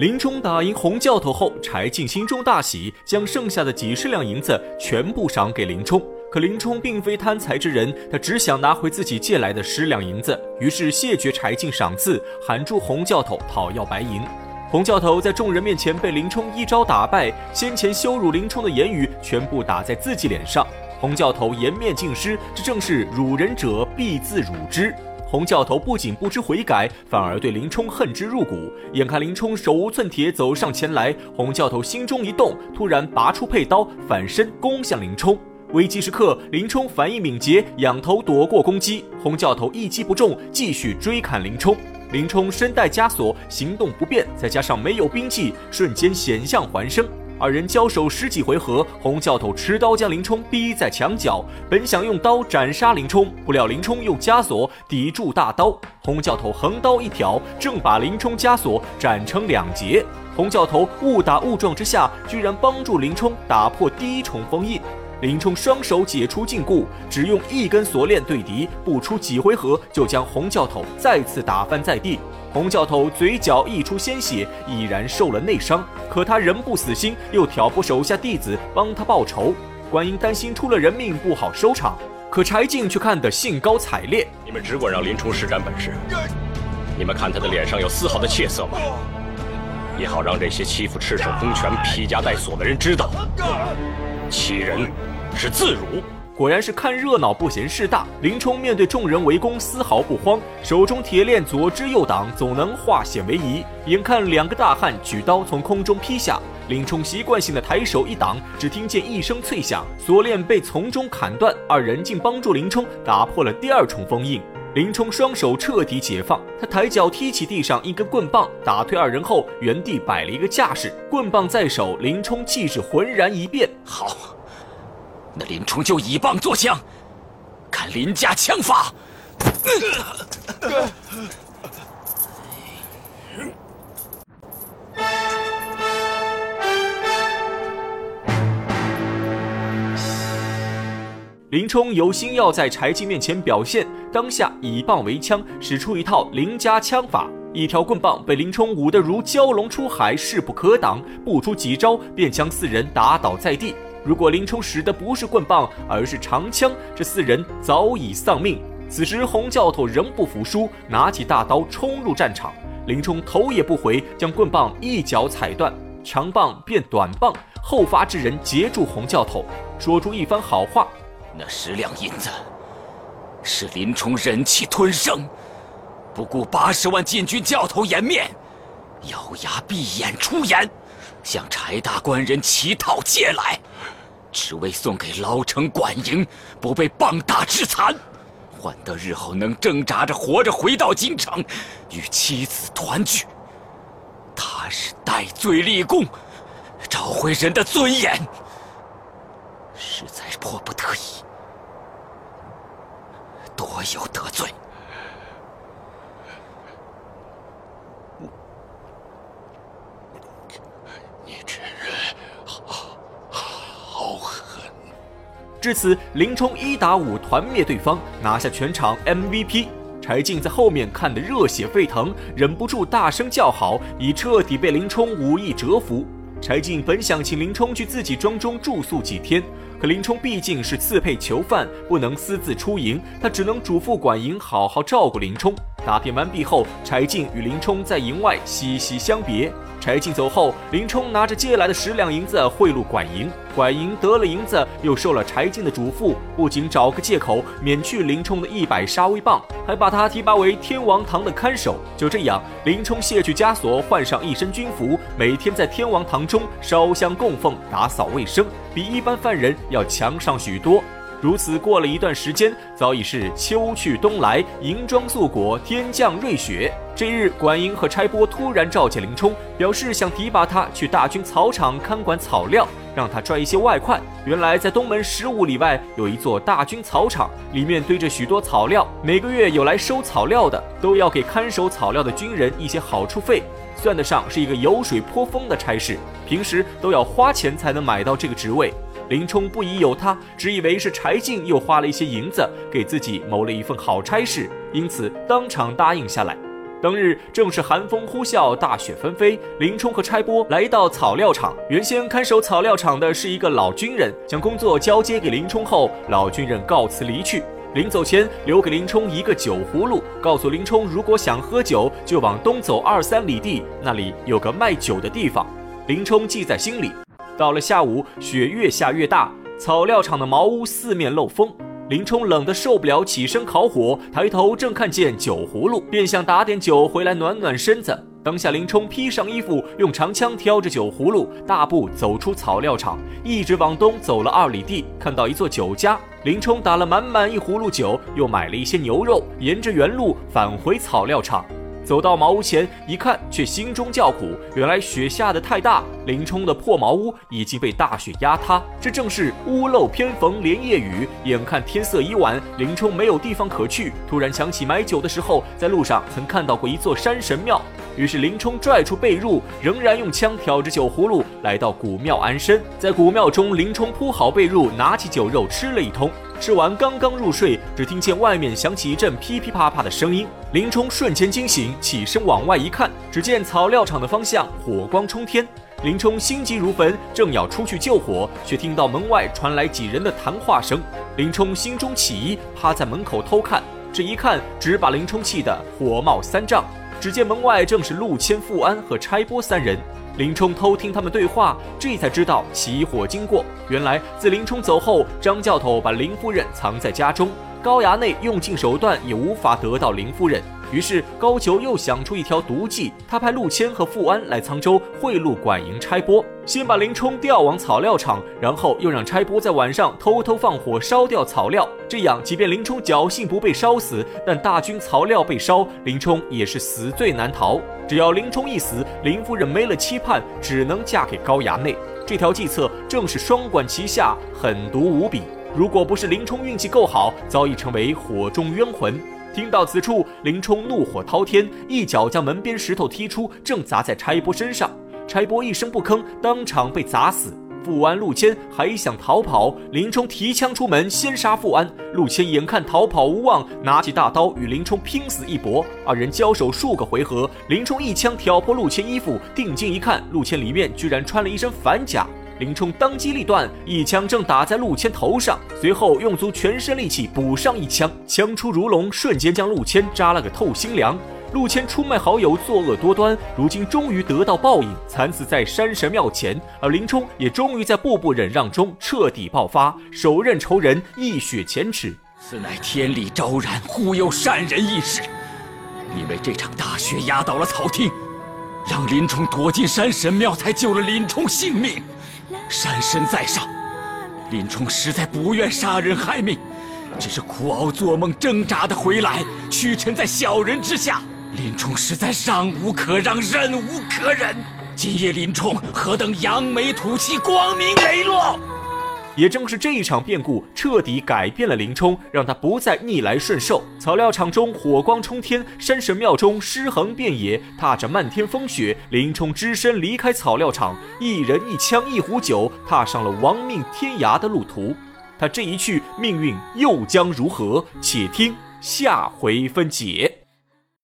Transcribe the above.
林冲打赢洪教头后，柴进心中大喜，将剩下的几十两银子全部赏给林冲。可林冲并非贪财之人，他只想拿回自己借来的十两银子，于是谢绝柴进赏赐，喊住洪教头讨要白银。洪教头在众人面前被林冲一招打败，先前羞辱林冲的言语全部打在自己脸上。洪教头颜面尽失，这正是辱人者必自辱之。洪教头不仅不知悔改，反而对林冲恨之入骨。眼看林冲手无寸铁走上前来，洪教头心中一动，突然拔出佩刀，反身攻向林冲。危机时刻，林冲反应敏捷，仰头躲过攻击。洪教头一击不中，继续追砍林冲。林冲身带枷锁，行动不便，再加上没有兵器，瞬间险象环生。二人交手十几回合，洪教头持刀将林冲逼在墙角，本想用刀斩杀林冲，不料林冲用枷锁抵住大刀，洪教头横刀一挑，正把林冲枷锁斩成两截。洪教头误打误撞之下，居然帮助林冲打破第一重封印。林冲双手解除禁锢，只用一根锁链对敌，不出几回合就将洪教头再次打翻在地。洪教头嘴角溢出鲜血，已然受了内伤，可他仍不死心，又挑拨手下弟子帮他报仇。观音担心出了人命不好收场，可柴进却看得兴高采烈。你们只管让林冲施展本事，你们看他的脸上有丝毫的怯色吗？也好让这些欺负赤手空拳、披枷带锁的人知道，欺人。是自辱，果然是看热闹不嫌事大。林冲面对众人围攻，丝毫不慌，手中铁链左支右挡，总能化险为夷。眼看两个大汉举刀从空中劈下，林冲习惯性的抬手一挡，只听见一声脆响，锁链被从中砍断。二人竟帮助林冲打破了第二重封印。林冲双手彻底解放，他抬脚踢起地上一根棍棒，打退二人后，原地摆了一个架势，棍棒在手，林冲气势浑然一变。好。那林冲就以棒作枪，看林家枪法。林冲有心要在柴进面前表现，当下以棒为枪，使出一套林家枪法。一条棍棒被林冲舞得如蛟龙出海，势不可挡，不出几招便将四人打倒在地。如果林冲使的不是棍棒，而是长枪，这四人早已丧命。此时洪教头仍不服输，拿起大刀冲入战场。林冲头也不回，将棍棒一脚踩断，长棒变短棒。后发制人截住洪教头，说出一番好话：那十两银子是林冲忍气吞声，不顾八十万禁军教头颜面，咬牙闭眼出言。向柴大官人乞讨借来，只为送给牢城管营，不被棒打致残，换得日后能挣扎着活着回到京城，与妻子团聚。他是戴罪立功，找回人的尊严，实在迫不得已，多有得罪。至此，林冲一打五团灭对方，拿下全场 MVP。柴进在后面看得热血沸腾，忍不住大声叫好，已彻底被林冲武艺折服。柴进本想请林冲去自己庄中住宿几天，可林冲毕竟是刺配囚犯，不能私自出营，他只能嘱咐管营好好照顾林冲。打片完毕后，柴进与林冲在营外喜喜相别。柴进走后，林冲拿着借来的十两银子贿赂管营，管营得了银子，又受了柴进的嘱咐，不仅找个借口免去林冲的一百杀威棒，还把他提拔为天王堂的看守。就这样，林冲卸去枷锁，换上一身军服，每天在天王堂中烧香供奉、打扫卫生，比一般犯人要强上许多。如此过了一段时间，早已是秋去冬来，银装素裹，天降瑞雪。这日，管营和差拨突然召见林冲，表示想提拔他去大军草场看管草料，让他赚一些外快。原来，在东门十五里外有一座大军草场，里面堆着许多草料，每个月有来收草料的，都要给看守草料的军人一些好处费，算得上是一个油水颇丰的差事。平时都要花钱才能买到这个职位。林冲不疑有他，只以为是柴进又花了一些银子给自己谋了一份好差事，因此当场答应下来。当日正是寒风呼啸，大雪纷飞。林冲和差拨来到草料场，原先看守草料场的是一个老军人，将工作交接给林冲后，老军人告辞离去。临走前，留给林冲一个酒葫芦，告诉林冲，如果想喝酒，就往东走二三里地，那里有个卖酒的地方。林冲记在心里。到了下午，雪越下越大，草料场的茅屋四面漏风。林冲冷得受不了，起身烤火，抬头正看见酒葫芦，便想打点酒回来暖暖身子。当下，林冲披上衣服，用长枪挑着酒葫芦，大步走出草料场，一直往东走了二里地，看到一座酒家，林冲打了满满一葫芦酒，又买了一些牛肉，沿着原路返回草料场。走到茅屋前一看，却心中叫苦。原来雪下的太大，林冲的破茅屋已经被大雪压塌。这正是屋漏偏逢连夜雨。眼看天色已晚，林冲没有地方可去，突然想起买酒的时候，在路上曾看到过一座山神庙。于是林冲拽出被褥，仍然用枪挑着酒葫芦，来到古庙安身。在古庙中，林冲铺好被褥，拿起酒肉吃了一通。吃完刚刚入睡，只听见外面响起一阵噼噼啪啪的声音。林冲瞬间惊醒，起身往外一看，只见草料场的方向火光冲天。林冲心急如焚，正要出去救火，却听到门外传来几人的谈话声。林冲心中起疑，趴在门口偷看。这一看，只把林冲气得火冒三丈。只见门外正是陆谦、富安和差拨三人。林冲偷听他们对话，这才知道起火经过。原来自林冲走后，张教头把林夫人藏在家中，高衙内用尽手段也无法得到林夫人。于是高俅又想出一条毒计，他派陆谦和富安来沧州贿赂管营差拨，先把林冲调往草料场，然后又让差拨在晚上偷偷放火烧掉草料。这样，即便林冲侥幸不被烧死，但大军草料被烧，林冲也是死罪难逃。只要林冲一死，林夫人没了期盼，只能嫁给高衙内。这条计策正是双管齐下，狠毒无比。如果不是林冲运气够好，早已成为火中冤魂。听到此处，林冲怒火滔天，一脚将门边石头踢出，正砸在差拨身上。差拨一声不吭，当场被砸死。富安、陆谦还想逃跑，林冲提枪出门，先杀富安。陆谦眼看逃跑无望，拿起大刀与林冲拼死一搏。二人交手数个回合，林冲一枪挑破陆谦衣服，定睛一看，陆谦里面居然穿了一身反甲。林冲当机立断，一枪正打在陆谦头上，随后用足全身力气补上一枪，枪出如龙，瞬间将陆谦扎了个透心凉。陆谦出卖好友，作恶多端，如今终于得到报应，惨死在山神庙前。而林冲也终于在步步忍让中彻底爆发，手刃仇人，一雪前耻。此乃天理昭然，忽悠善人一事。因为这场大雪压倒了草厅，让林冲躲进山神庙，才救了林冲性命。山神在上，林冲实在不愿杀人害命，只是苦熬做梦挣扎的回来，屈臣在小人之下。林冲实在让无可让，忍无可忍。今夜林冲何等扬眉吐气，光明磊落！也正是这一场变故，彻底改变了林冲，让他不再逆来顺受。草料场中火光冲天，山神庙中尸横遍野，踏着漫天风雪，林冲只身离开草料场，一人一枪一壶酒，踏上了亡命天涯的路途。他这一去，命运又将如何？且听下回分解。